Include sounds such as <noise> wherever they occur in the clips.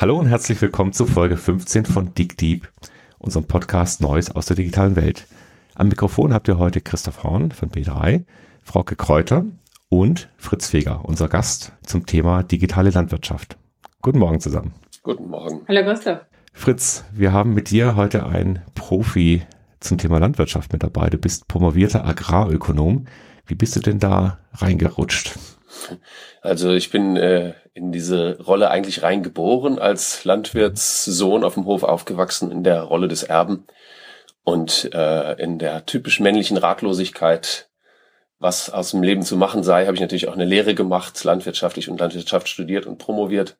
Hallo und herzlich willkommen zu Folge 15 von Dig Deep, unserem Podcast Neues aus der digitalen Welt. Am Mikrofon habt ihr heute Christoph Horn von B3, Frauke Kräuter und Fritz Feger, unser Gast zum Thema digitale Landwirtschaft. Guten Morgen zusammen. Guten Morgen. Hallo Christoph. Fritz, wir haben mit dir heute einen Profi zum Thema Landwirtschaft mit dabei. Du bist promovierter Agrarökonom. Wie bist du denn da reingerutscht? Also ich bin äh, in diese Rolle eigentlich reingeboren, als Landwirtssohn auf dem Hof aufgewachsen, in der Rolle des Erben und äh, in der typisch männlichen Ratlosigkeit, was aus dem Leben zu machen sei, habe ich natürlich auch eine Lehre gemacht, landwirtschaftlich und Landwirtschaft studiert und promoviert.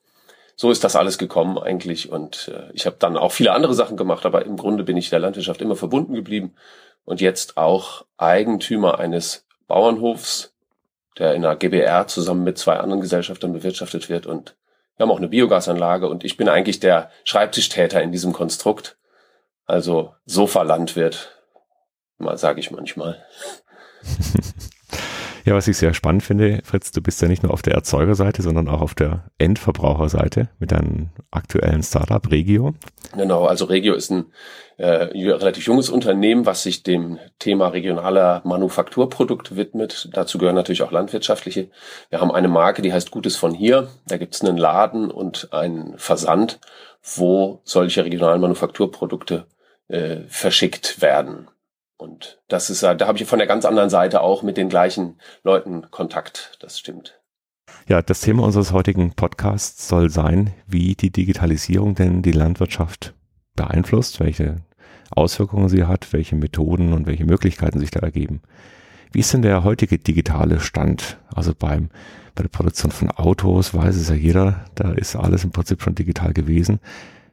So ist das alles gekommen eigentlich und äh, ich habe dann auch viele andere Sachen gemacht, aber im Grunde bin ich der Landwirtschaft immer verbunden geblieben und jetzt auch Eigentümer eines Bauernhofs, der in der GBR zusammen mit zwei anderen Gesellschaftern bewirtschaftet wird und wir haben auch eine Biogasanlage und ich bin eigentlich der Schreibtischtäter in diesem Konstrukt. Also Sofa-Landwirt, sage ich manchmal. <laughs> Ja, was ich sehr spannend finde, Fritz, du bist ja nicht nur auf der Erzeugerseite, sondern auch auf der Endverbraucherseite mit deinem aktuellen Startup Regio. Genau, also Regio ist ein äh, relativ junges Unternehmen, was sich dem Thema regionaler Manufakturprodukte widmet. Dazu gehören natürlich auch landwirtschaftliche. Wir haben eine Marke, die heißt Gutes von hier. Da gibt es einen Laden und einen Versand, wo solche regionalen Manufakturprodukte äh, verschickt werden. Und das ist, da habe ich von der ganz anderen Seite auch mit den gleichen Leuten Kontakt. Das stimmt. Ja, das Thema unseres heutigen Podcasts soll sein, wie die Digitalisierung denn die Landwirtschaft beeinflusst, welche Auswirkungen sie hat, welche Methoden und welche Möglichkeiten sich da ergeben. Wie ist denn der heutige digitale Stand? Also beim, bei der Produktion von Autos weiß es ja jeder, da ist alles im Prinzip schon digital gewesen.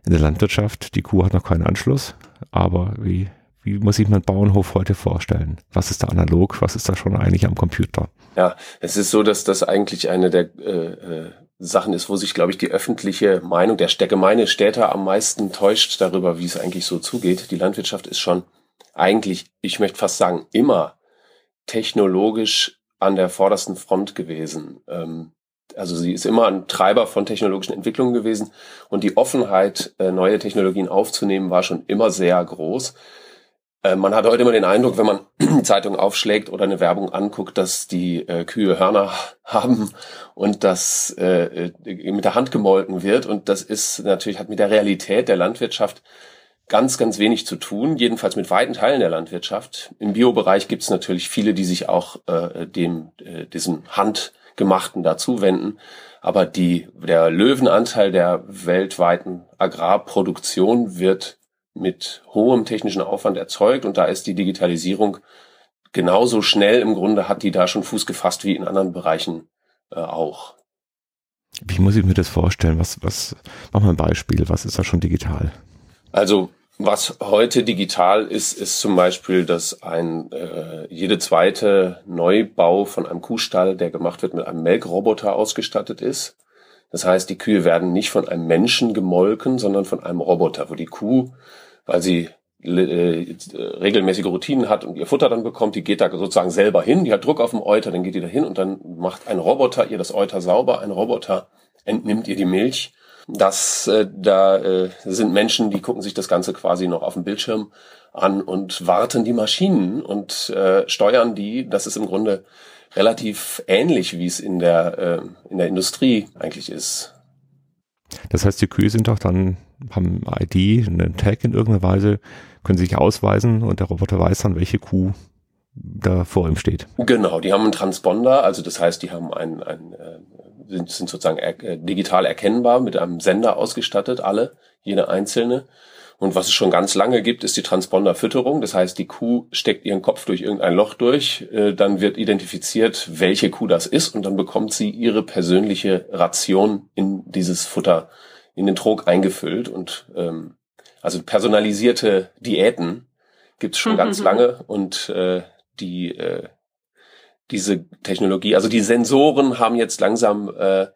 In der Landwirtschaft, die Kuh hat noch keinen Anschluss, aber wie wie muss ich mir einen Bauernhof heute vorstellen? Was ist da analog? Was ist da schon eigentlich am Computer? Ja, es ist so, dass das eigentlich eine der äh, äh, Sachen ist, wo sich, glaube ich, die öffentliche Meinung der, der gemeine Städter am meisten täuscht darüber, wie es eigentlich so zugeht. Die Landwirtschaft ist schon eigentlich, ich möchte fast sagen, immer technologisch an der vordersten Front gewesen. Ähm, also sie ist immer ein Treiber von technologischen Entwicklungen gewesen und die Offenheit, äh, neue Technologien aufzunehmen, war schon immer sehr groß. Äh, man hat heute immer den Eindruck, wenn man <clears throat> Zeitung aufschlägt oder eine Werbung anguckt, dass die äh, Kühe Hörner <laughs> haben und das äh, äh, mit der Hand gemolken wird. Und das ist natürlich, hat mit der Realität der Landwirtschaft ganz, ganz wenig zu tun, jedenfalls mit weiten Teilen der Landwirtschaft. Im Biobereich gibt es natürlich viele, die sich auch äh, dem, äh, diesem Handgemachten dazu wenden. Aber die, der Löwenanteil der weltweiten Agrarproduktion wird mit hohem technischen Aufwand erzeugt und da ist die Digitalisierung genauso schnell im Grunde hat die da schon Fuß gefasst wie in anderen Bereichen äh, auch. Wie muss ich mir das vorstellen? Was, was, mach mal ein Beispiel. Was ist da schon digital? Also, was heute digital ist, ist zum Beispiel, dass ein äh, jede zweite Neubau von einem Kuhstall, der gemacht wird, mit einem Melkroboter ausgestattet ist. Das heißt, die Kühe werden nicht von einem Menschen gemolken, sondern von einem Roboter, wo die Kuh weil sie äh, regelmäßige Routinen hat und ihr Futter dann bekommt, die geht da sozusagen selber hin, die hat Druck auf dem Euter, dann geht die da hin und dann macht ein Roboter ihr das Euter sauber, ein Roboter entnimmt ihr die Milch. Das, äh, da äh, sind Menschen, die gucken sich das Ganze quasi noch auf dem Bildschirm an und warten die Maschinen und steuern die. Das ist im Grunde relativ ähnlich, wie es in der, in der Industrie eigentlich ist. Das heißt, die Kühe sind doch dann, haben ID, einen Tag in irgendeiner Weise, können sich ausweisen und der Roboter weiß dann, welche Kuh da vor ihm steht. Genau, die haben einen Transponder, also das heißt, die haben ein, ein äh, sind, sind sozusagen er, äh, digital erkennbar mit einem Sender ausgestattet, alle, jede einzelne. Und was es schon ganz lange gibt, ist die Transponderfütterung. Das heißt, die Kuh steckt ihren Kopf durch irgendein Loch durch, äh, dann wird identifiziert, welche Kuh das ist und dann bekommt sie ihre persönliche Ration in dieses Futter, in den Trog eingefüllt. Und ähm, also personalisierte Diäten gibt's schon ganz lange und äh, die äh, diese Technologie, also die Sensoren haben jetzt langsam äh,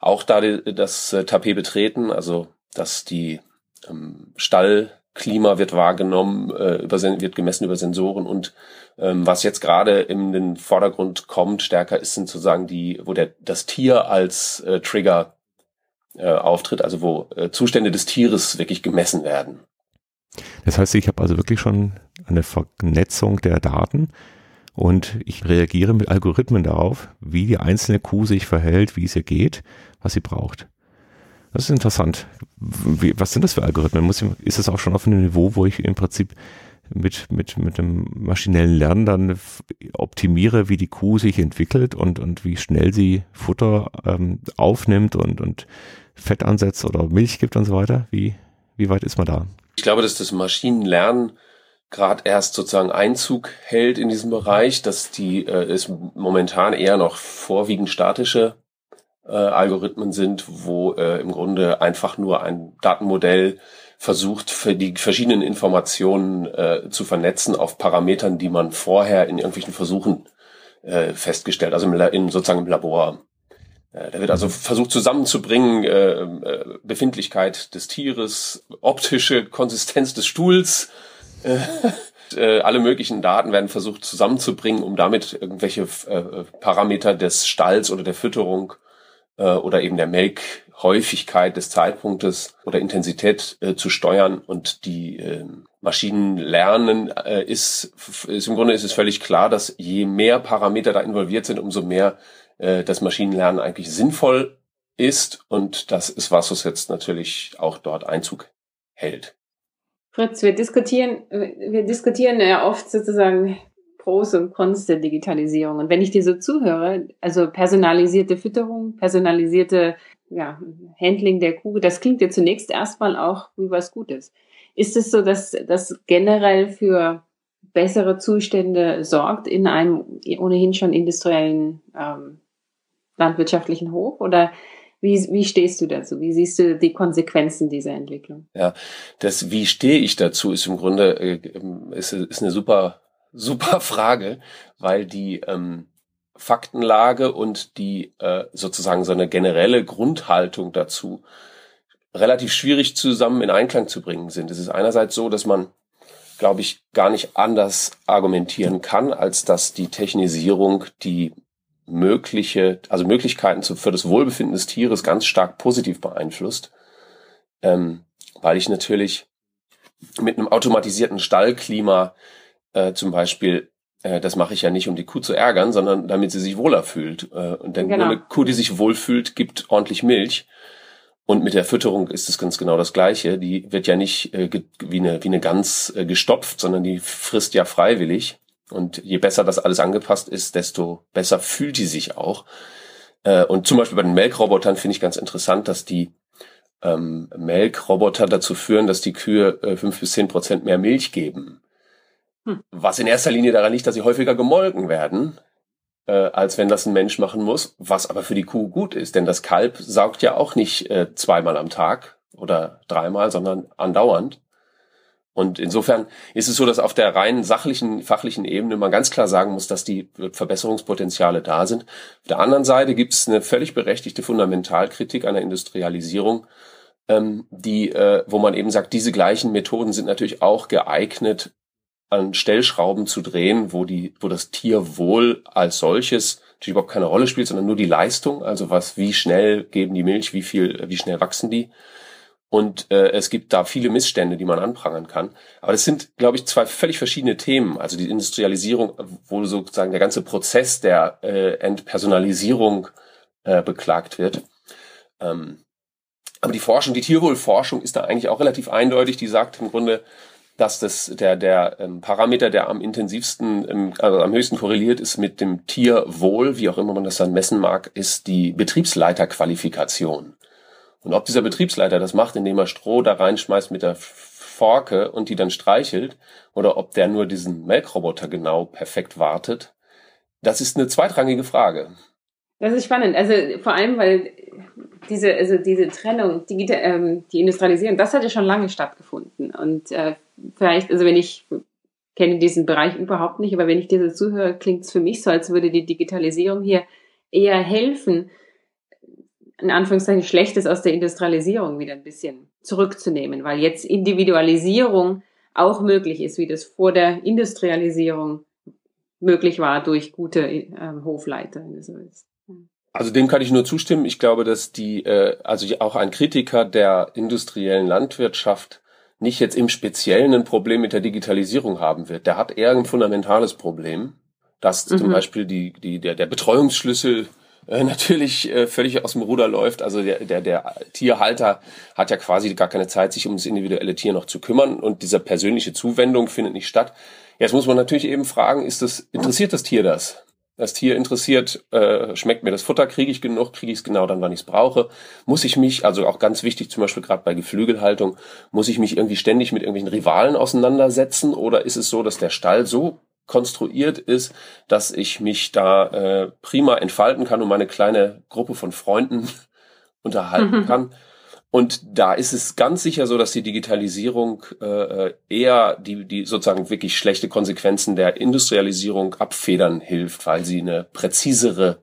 auch da das äh, Tapet betreten, also dass die ähm, Stallklima wird wahrgenommen, äh, über, wird gemessen über Sensoren und ähm, was jetzt gerade in den Vordergrund kommt, stärker ist sind sozusagen die, wo der das Tier als äh, Trigger äh, auftritt, also wo äh, Zustände des Tieres wirklich gemessen werden. Das heißt, ich habe also wirklich schon eine Vernetzung der Daten und ich reagiere mit Algorithmen darauf, wie die einzelne Kuh sich verhält, wie es ihr geht, was sie braucht. Das ist interessant. Wie, was sind das für Algorithmen? Muss ich, ist das auch schon auf einem Niveau, wo ich im Prinzip mit, mit, mit dem maschinellen Lernen dann optimiere, wie die Kuh sich entwickelt und, und wie schnell sie Futter ähm, aufnimmt und, und Fett ansetzt oder Milch gibt und so weiter? Wie, wie weit ist man da? Ich glaube, dass das Maschinenlernen gerade erst sozusagen Einzug hält in diesem Bereich, dass die äh, es momentan eher noch vorwiegend statische äh, Algorithmen sind, wo äh, im Grunde einfach nur ein Datenmodell versucht, für die verschiedenen Informationen äh, zu vernetzen auf Parametern, die man vorher in irgendwelchen Versuchen äh, festgestellt, also im, in, sozusagen im Labor. Äh, da wird also versucht zusammenzubringen, äh, äh, Befindlichkeit des Tieres, optische Konsistenz des Stuhls, äh, <laughs> äh, alle möglichen Daten werden versucht zusammenzubringen, um damit irgendwelche äh, Parameter des Stalls oder der Fütterung äh, oder eben der Melkhäufigkeit des Zeitpunktes oder Intensität äh, zu steuern und die äh, Maschinen lernen, äh, ist, ist im Grunde ist es völlig klar, dass je mehr Parameter da involviert sind, umso mehr äh, das Maschinenlernen eigentlich sinnvoll ist und das ist was, was jetzt natürlich auch dort Einzug hält. Fritz, wir diskutieren, wir diskutieren ja oft sozusagen Pros und der Digitalisierung. Und wenn ich dir so zuhöre, also personalisierte Fütterung, personalisierte ja, Handling der Kuh, das klingt ja zunächst erstmal auch wie was Gutes. Ist es so, dass das generell für bessere Zustände sorgt in einem ohnehin schon industriellen ähm, landwirtschaftlichen Hof? Oder wie, wie stehst du dazu? Wie siehst du die Konsequenzen dieser Entwicklung? Ja, das Wie stehe ich dazu ist im Grunde äh, ist, ist eine super super <laughs> Frage, weil die ähm, Faktenlage und die äh, sozusagen so eine generelle Grundhaltung dazu relativ schwierig zusammen in Einklang zu bringen sind. Es ist einerseits so, dass man, glaube ich, gar nicht anders argumentieren kann, als dass die Technisierung die mögliche, also Möglichkeiten zu, für das Wohlbefinden des Tieres ganz stark positiv beeinflusst, ähm, weil ich natürlich mit einem automatisierten Stallklima äh, zum Beispiel, äh, das mache ich ja nicht, um die Kuh zu ärgern, sondern damit sie sich wohler fühlt. Äh, und denn genau. eine Kuh, die sich wohlfühlt, gibt ordentlich Milch. Und mit der Fütterung ist es ganz genau das Gleiche. Die wird ja nicht äh, wie, eine, wie eine Gans äh, gestopft, sondern die frisst ja freiwillig. Und je besser das alles angepasst ist, desto besser fühlt die sich auch. Äh, und zum Beispiel bei den Melkrobotern finde ich ganz interessant, dass die ähm, Melkroboter dazu führen, dass die Kühe äh, fünf bis zehn Prozent mehr Milch geben. Hm. Was in erster Linie daran liegt, dass sie häufiger gemolken werden, äh, als wenn das ein Mensch machen muss, was aber für die Kuh gut ist, denn das Kalb saugt ja auch nicht äh, zweimal am Tag oder dreimal, sondern andauernd. Und insofern ist es so, dass auf der rein sachlichen, fachlichen Ebene man ganz klar sagen muss, dass die Verbesserungspotenziale da sind. Auf der anderen Seite gibt es eine völlig berechtigte Fundamentalkritik an der Industrialisierung, ähm, die, äh, wo man eben sagt, diese gleichen Methoden sind natürlich auch geeignet, an Stellschrauben zu drehen, wo die, wo das Tierwohl als solches natürlich überhaupt keine Rolle spielt, sondern nur die Leistung, also was, wie schnell geben die Milch, wie viel, wie schnell wachsen die. Und äh, es gibt da viele Missstände, die man anprangern kann. Aber das sind, glaube ich, zwei völlig verschiedene Themen. Also die Industrialisierung, wo sozusagen der ganze Prozess der äh, Entpersonalisierung äh, beklagt wird. Ähm, aber die Forschung, die Tierwohlforschung ist da eigentlich auch relativ eindeutig. Die sagt im Grunde, dass das der der ähm, Parameter, der am intensivsten, ähm, also am höchsten korreliert ist mit dem Tierwohl, wie auch immer man das dann messen mag, ist die Betriebsleiterqualifikation. Und ob dieser Betriebsleiter das macht, indem er Stroh da reinschmeißt mit der Forke und die dann streichelt, oder ob der nur diesen Melkroboter genau perfekt wartet, das ist eine zweitrangige Frage. Das ist spannend. Also vor allem, weil diese, also diese Trennung, die, ähm, die Industrialisierung, das hat ja schon lange stattgefunden. Und äh, vielleicht, also wenn ich kenne diesen Bereich überhaupt nicht, aber wenn ich dir so zuhöre, klingt es für mich so, als würde die Digitalisierung hier eher helfen, in Anführungszeichen Schlechtes aus der Industrialisierung wieder ein bisschen zurückzunehmen, weil jetzt Individualisierung auch möglich ist, wie das vor der Industrialisierung möglich war durch gute äh, Hofleiter. Also dem kann ich nur zustimmen. Ich glaube, dass die, äh, also auch ein Kritiker der industriellen Landwirtschaft nicht jetzt im Speziellen ein Problem mit der Digitalisierung haben wird. Der hat eher ein fundamentales Problem, dass mhm. zum Beispiel die, die, der, der Betreuungsschlüssel äh, natürlich äh, völlig aus dem Ruder läuft. Also der, der, der Tierhalter hat ja quasi gar keine Zeit, sich um das individuelle Tier noch zu kümmern und diese persönliche Zuwendung findet nicht statt. Jetzt muss man natürlich eben fragen, ist das, interessiert das Tier das? Das Tier interessiert, äh, schmeckt mir das Futter, kriege ich genug, kriege ich es genau dann, wann ich es brauche. Muss ich mich, also auch ganz wichtig, zum Beispiel gerade bei Geflügelhaltung, muss ich mich irgendwie ständig mit irgendwelchen Rivalen auseinandersetzen oder ist es so, dass der Stall so konstruiert ist, dass ich mich da äh, prima entfalten kann und meine kleine Gruppe von Freunden <laughs> unterhalten mhm. kann. Und da ist es ganz sicher so, dass die Digitalisierung äh, eher die, die sozusagen wirklich schlechte Konsequenzen der Industrialisierung abfedern hilft, weil sie eine präzisere,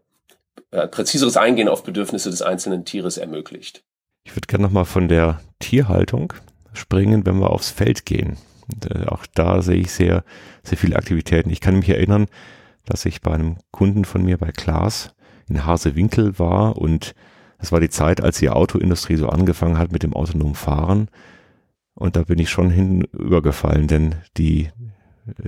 äh, präziseres Eingehen auf Bedürfnisse des einzelnen Tieres ermöglicht. Ich würde gerne nochmal von der Tierhaltung springen, wenn wir aufs Feld gehen. Und, äh, auch da sehe ich sehr, sehr viele Aktivitäten. Ich kann mich erinnern, dass ich bei einem Kunden von mir bei Klaas in Hasewinkel war und das war die Zeit, als die Autoindustrie so angefangen hat mit dem autonomen Fahren. Und da bin ich schon hinübergefallen, denn die,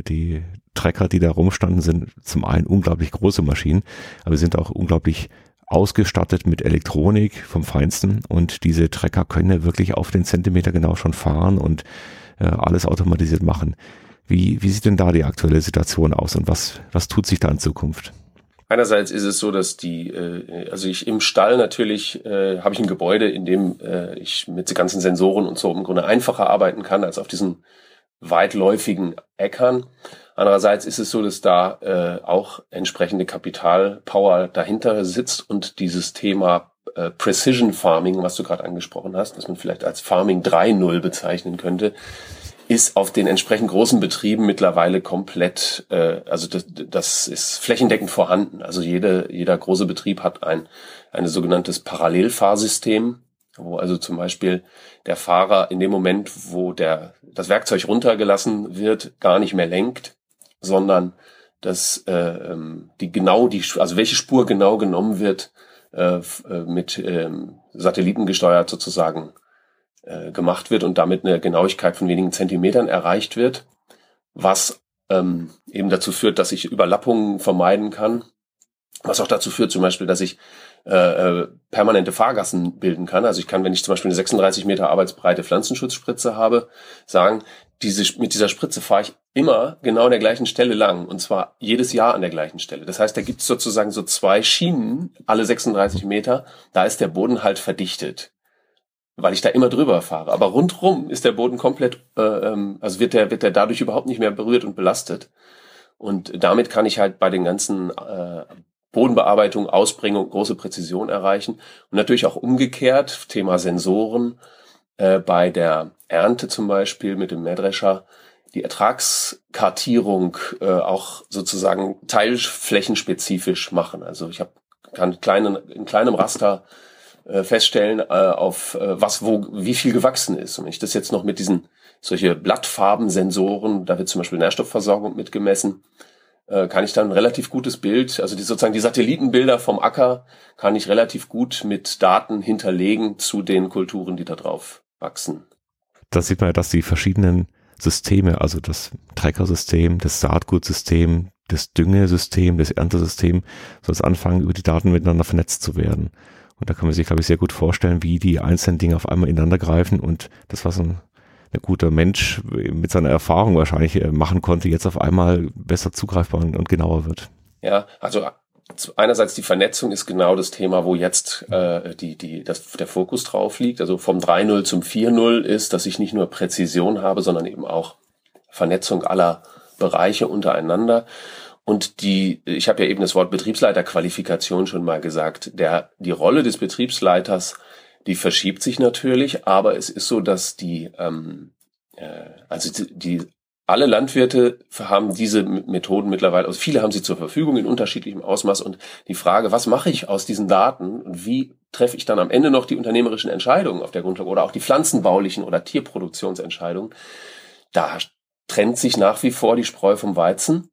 die Trecker, die da rumstanden, sind zum einen unglaublich große Maschinen, aber sind auch unglaublich ausgestattet mit Elektronik vom Feinsten und diese Trecker können ja wirklich auf den Zentimeter genau schon fahren und äh, alles automatisiert machen. Wie, wie sieht denn da die aktuelle Situation aus und was, was tut sich da in Zukunft? Einerseits ist es so, dass die, äh, also ich im Stall natürlich äh, habe ich ein Gebäude, in dem äh, ich mit den ganzen Sensoren und so im Grunde einfacher arbeiten kann als auf diesen weitläufigen Äckern. Andererseits ist es so, dass da äh, auch entsprechende Kapitalpower dahinter sitzt und dieses Thema äh, Precision Farming, was du gerade angesprochen hast, dass man vielleicht als Farming 3.0 bezeichnen könnte, ist auf den entsprechend großen Betrieben mittlerweile komplett, äh, also das, das ist flächendeckend vorhanden. Also jede, jeder große Betrieb hat ein, ein sogenanntes Parallelfahrsystem, wo also zum Beispiel der Fahrer in dem Moment, wo der, das Werkzeug runtergelassen wird, gar nicht mehr lenkt, sondern dass äh, ähm, die genau die, also welche Spur genau genommen wird, äh, äh mit ähm, Satelliten gesteuert sozusagen äh, gemacht wird und damit eine Genauigkeit von wenigen Zentimetern erreicht wird, was ähm, eben dazu führt, dass ich Überlappungen vermeiden kann, was auch dazu führt zum Beispiel, dass ich äh, äh permanente Fahrgassen bilden kann. Also ich kann, wenn ich zum Beispiel eine 36 Meter arbeitsbreite Pflanzenschutzspritze habe, sagen, diese, mit dieser Spritze fahre ich immer genau an der gleichen Stelle lang und zwar jedes Jahr an der gleichen Stelle. Das heißt, da gibt es sozusagen so zwei Schienen, alle 36 Meter, da ist der Boden halt verdichtet weil ich da immer drüber fahre. Aber rundrum ist der Boden komplett, äh, ähm, also wird der, wird der dadurch überhaupt nicht mehr berührt und belastet. Und damit kann ich halt bei den ganzen äh, Bodenbearbeitung, Ausbringung große Präzision erreichen. Und natürlich auch umgekehrt, Thema Sensoren, äh, bei der Ernte zum Beispiel mit dem Mähdrescher, die Ertragskartierung äh, auch sozusagen teilflächenspezifisch machen. Also ich habe kann kleinen, in kleinem Raster äh, feststellen, äh, auf äh, was wo wie viel gewachsen ist. Und wenn ich das jetzt noch mit diesen solche Blattfarbensensoren, da wird zum Beispiel Nährstoffversorgung mitgemessen, äh, kann ich dann ein relativ gutes Bild, also die sozusagen die Satellitenbilder vom Acker, kann ich relativ gut mit Daten hinterlegen zu den Kulturen, die da drauf wachsen. Da sieht man dass die verschiedenen Systeme, also das Treckersystem, das Saatgutsystem, das Düngesystem, das Erntesystem, es anfangen, über die Daten miteinander vernetzt zu werden. Und da kann man sich, glaube ich, sehr gut vorstellen, wie die einzelnen Dinge auf einmal ineinander greifen und das, was ein, ein guter Mensch mit seiner Erfahrung wahrscheinlich äh, machen konnte, jetzt auf einmal besser zugreifbar und genauer wird. Ja, also einerseits die Vernetzung ist genau das Thema, wo jetzt äh, die, die, das, der Fokus drauf liegt. Also vom 3.0 zum 4.0 ist, dass ich nicht nur Präzision habe, sondern eben auch Vernetzung aller Bereiche untereinander. Und die, ich habe ja eben das Wort Betriebsleiterqualifikation schon mal gesagt. Der, die Rolle des Betriebsleiters, die verschiebt sich natürlich, aber es ist so, dass die, ähm, äh, also die, die alle Landwirte haben diese Methoden mittlerweile, also viele haben sie zur Verfügung in unterschiedlichem Ausmaß und die Frage, was mache ich aus diesen Daten und wie treffe ich dann am Ende noch die unternehmerischen Entscheidungen auf der Grundlage oder auch die pflanzenbaulichen oder Tierproduktionsentscheidungen, da trennt sich nach wie vor die Spreu vom Weizen.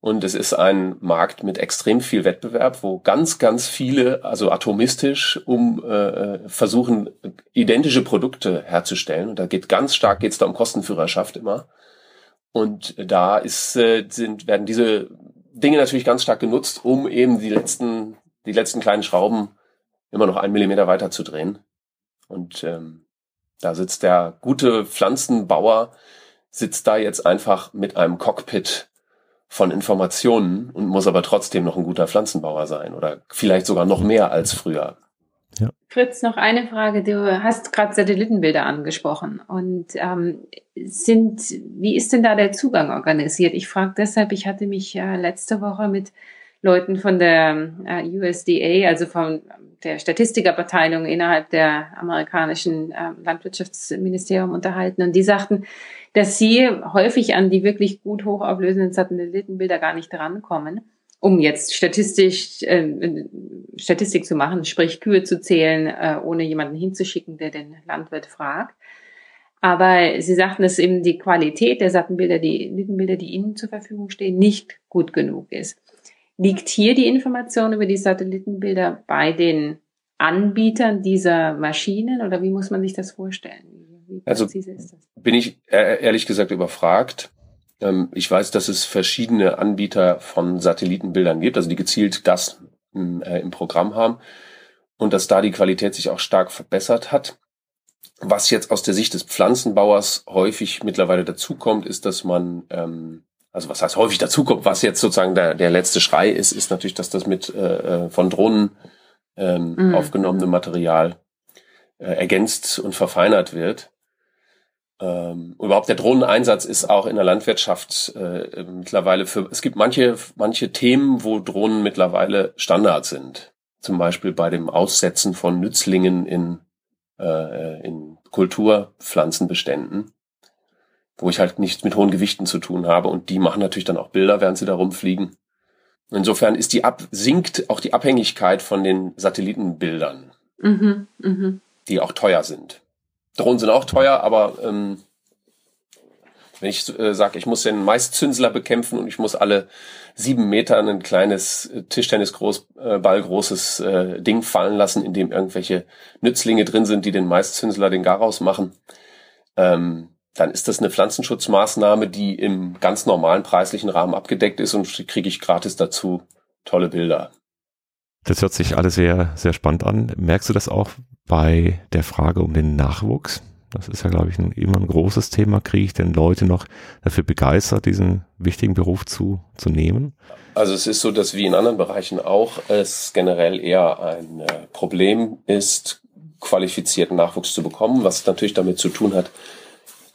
Und es ist ein Markt mit extrem viel Wettbewerb, wo ganz, ganz viele, also atomistisch, um äh, versuchen, identische Produkte herzustellen. Und da geht ganz stark geht's da um Kostenführerschaft immer. Und da ist, äh, sind, werden diese Dinge natürlich ganz stark genutzt, um eben die letzten, die letzten kleinen Schrauben immer noch einen Millimeter weiter zu drehen. Und ähm, da sitzt der gute Pflanzenbauer, sitzt da jetzt einfach mit einem Cockpit von Informationen und muss aber trotzdem noch ein guter Pflanzenbauer sein oder vielleicht sogar noch mehr als früher. Ja. Fritz, noch eine Frage. Du hast gerade Satellitenbilder angesprochen und ähm, sind, wie ist denn da der Zugang organisiert? Ich frage deshalb, ich hatte mich äh, letzte Woche mit Leuten von der äh, USDA, also von der Statistikerabteilung innerhalb der amerikanischen äh, Landwirtschaftsministerium unterhalten und die sagten, dass sie häufig an die wirklich gut hochauflösenden Satellitenbilder gar nicht drankommen, um jetzt statistisch äh, Statistik zu machen, sprich Kühe zu zählen, äh, ohne jemanden hinzuschicken, der den Landwirt fragt. Aber sie sagten, dass eben die Qualität der Sattenbilder, die Satellitenbilder, die ihnen zur Verfügung stehen, nicht gut genug ist. Liegt hier die Information über die Satellitenbilder bei den Anbietern dieser Maschinen oder wie muss man sich das vorstellen? also bin ich ehrlich gesagt überfragt. Ähm, ich weiß, dass es verschiedene Anbieter von Satellitenbildern gibt, also die gezielt das äh, im Programm haben und dass da die Qualität sich auch stark verbessert hat. Was jetzt aus der Sicht des Pflanzenbauers häufig mittlerweile dazukommt, ist, dass man, ähm, also was heißt häufig dazukommt, was jetzt sozusagen der, der letzte Schrei ist, ist natürlich, dass das mit äh, äh von Drohnen ähm, mhm. aufgenommenem Material äh, ergänzt und verfeinert wird. Ähm, überhaupt der Drohneneinsatz ist auch in der Landwirtschaft äh, mittlerweile für, es gibt manche, manche Themen, wo Drohnen mittlerweile Standard sind. Zum Beispiel bei dem Aussetzen von Nützlingen in, äh, in Kulturpflanzenbeständen, wo ich halt nichts mit hohen Gewichten zu tun habe und die machen natürlich dann auch Bilder, während sie da rumfliegen. Insofern ist die ab, sinkt auch die Abhängigkeit von den Satellitenbildern. Mhm, mh die auch teuer sind. Drohnen sind auch teuer, aber ähm, wenn ich äh, sage, ich muss den Maiszünsler bekämpfen und ich muss alle sieben Meter ein kleines äh, Tischtennis groß, äh, großes äh, Ding fallen lassen, in dem irgendwelche Nützlinge drin sind, die den Maiszünsler den Garaus machen, ähm, dann ist das eine Pflanzenschutzmaßnahme, die im ganz normalen preislichen Rahmen abgedeckt ist und kriege ich gratis dazu tolle Bilder. Das hört sich alles sehr, sehr spannend an. Merkst du das auch bei der Frage um den Nachwuchs? Das ist ja, glaube ich, ein, immer ein großes Thema. Kriege ich denn Leute noch dafür begeistert, diesen wichtigen Beruf zu, zu nehmen? Also es ist so, dass wie in anderen Bereichen auch es generell eher ein äh, Problem ist, qualifizierten Nachwuchs zu bekommen, was natürlich damit zu tun hat,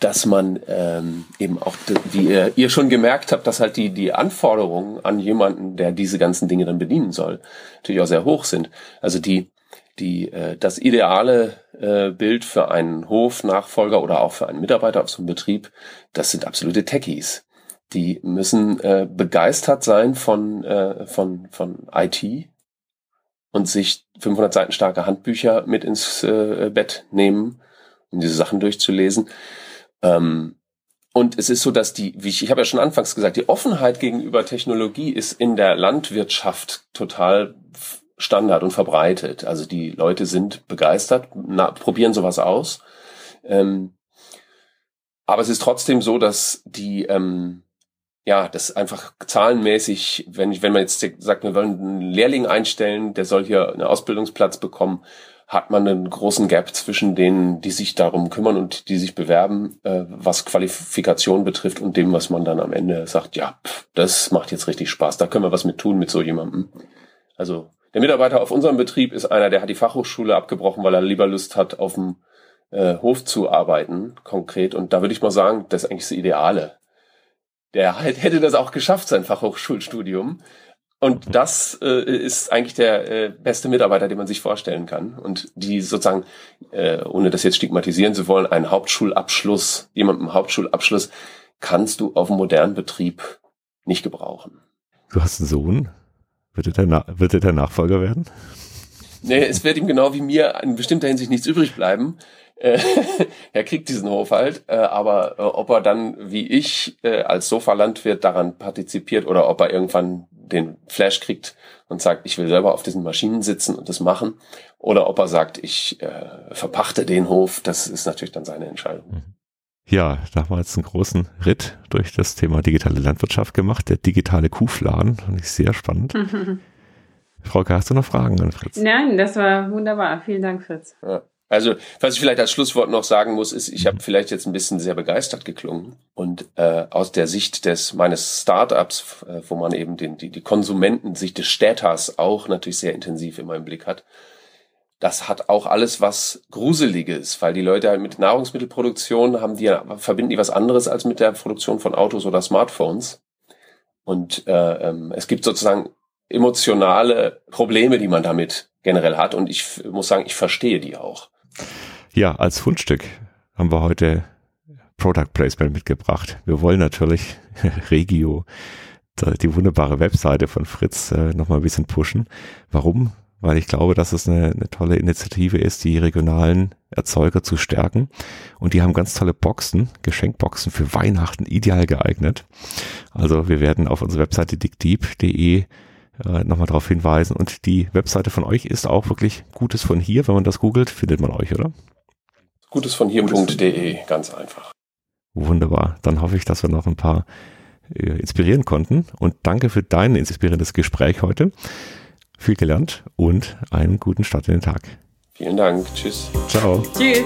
dass man ähm, eben auch, wie ihr, ihr schon gemerkt habt, dass halt die, die Anforderungen an jemanden, der diese ganzen Dinge dann bedienen soll, natürlich auch sehr hoch sind. Also die, die, äh, das ideale äh, Bild für einen Hofnachfolger oder auch für einen Mitarbeiter auf so einem Betrieb, das sind absolute Techies. Die müssen äh, begeistert sein von, äh, von, von IT und sich 500 Seiten starke Handbücher mit ins äh, Bett nehmen, um diese Sachen durchzulesen. Ähm, und es ist so, dass die, wie ich, ich habe ja schon anfangs gesagt, die Offenheit gegenüber Technologie ist in der Landwirtschaft total Standard und verbreitet. Also die Leute sind begeistert, na, probieren sowas aus. Ähm, aber es ist trotzdem so, dass die, ähm, ja, das einfach zahlenmäßig, wenn ich, wenn man jetzt sagt, wir wollen einen Lehrling einstellen, der soll hier einen Ausbildungsplatz bekommen, hat man einen großen Gap zwischen denen, die sich darum kümmern und die sich bewerben, äh, was Qualifikation betrifft und dem, was man dann am Ende sagt, ja, pff, das macht jetzt richtig Spaß, da können wir was mit tun mit so jemandem. Also der Mitarbeiter auf unserem Betrieb ist einer, der hat die Fachhochschule abgebrochen, weil er lieber Lust hat, auf dem äh, Hof zu arbeiten, konkret. Und da würde ich mal sagen, das ist eigentlich das Ideale. Der hätte das auch geschafft, sein Fachhochschulstudium. Und das äh, ist eigentlich der äh, beste Mitarbeiter, den man sich vorstellen kann. Und die sozusagen, äh, ohne das jetzt stigmatisieren zu wollen, einen Hauptschulabschluss, jemanden Hauptschulabschluss, kannst du auf einem modernen Betrieb nicht gebrauchen. Du hast einen Sohn. Wird er der, wird er der Nachfolger werden? Nee, es wird ihm genau wie mir in bestimmter Hinsicht nichts übrig bleiben. Äh, <laughs> er kriegt diesen Hof halt, äh, aber äh, ob er dann wie ich als Sofa-Landwirt daran partizipiert oder ob er irgendwann den Flash kriegt und sagt, ich will selber auf diesen Maschinen sitzen und das machen, oder ob er sagt, ich äh, verpachte den Hof, das ist natürlich dann seine Entscheidung. Mhm. Ja, da haben wir jetzt einen großen Ritt durch das Thema digitale Landwirtschaft gemacht, der digitale Kuhfladen, fand ich sehr spannend. <laughs> Frau hast du noch Fragen an Fritz? Nein, das war wunderbar. Vielen Dank, Fritz. Ja. Also, was ich vielleicht als Schlusswort noch sagen muss, ist, ich habe vielleicht jetzt ein bisschen sehr begeistert geklungen und äh, aus der Sicht des meines Startups, äh, wo man eben den, die, die Konsumentensicht des Städters auch natürlich sehr intensiv immer im Blick hat, das hat auch alles was Gruseliges, weil die Leute halt mit Nahrungsmittelproduktion haben die verbinden die was anderes als mit der Produktion von Autos oder Smartphones. Und äh, ähm, es gibt sozusagen emotionale Probleme, die man damit generell hat. Und ich muss sagen, ich verstehe die auch. Ja, als Fundstück haben wir heute Product Placement mitgebracht. Wir wollen natürlich <laughs> Regio, die wunderbare Webseite von Fritz, äh, nochmal ein bisschen pushen. Warum? Weil ich glaube, dass es eine, eine tolle Initiative ist, die regionalen Erzeuger zu stärken. Und die haben ganz tolle Boxen, Geschenkboxen für Weihnachten ideal geeignet. Also wir werden auf unserer Webseite dickdeep.de äh, nochmal darauf hinweisen. Und die Webseite von euch ist auch wirklich Gutes von hier. Wenn man das googelt, findet man euch, oder? Gutes von hier.de, ganz einfach. Wunderbar. Dann hoffe ich, dass wir noch ein paar äh, inspirieren konnten. Und danke für dein inspirierendes Gespräch heute. Viel gelernt und einen guten Start in den Tag. Vielen Dank. Tschüss. Ciao. Tschüss.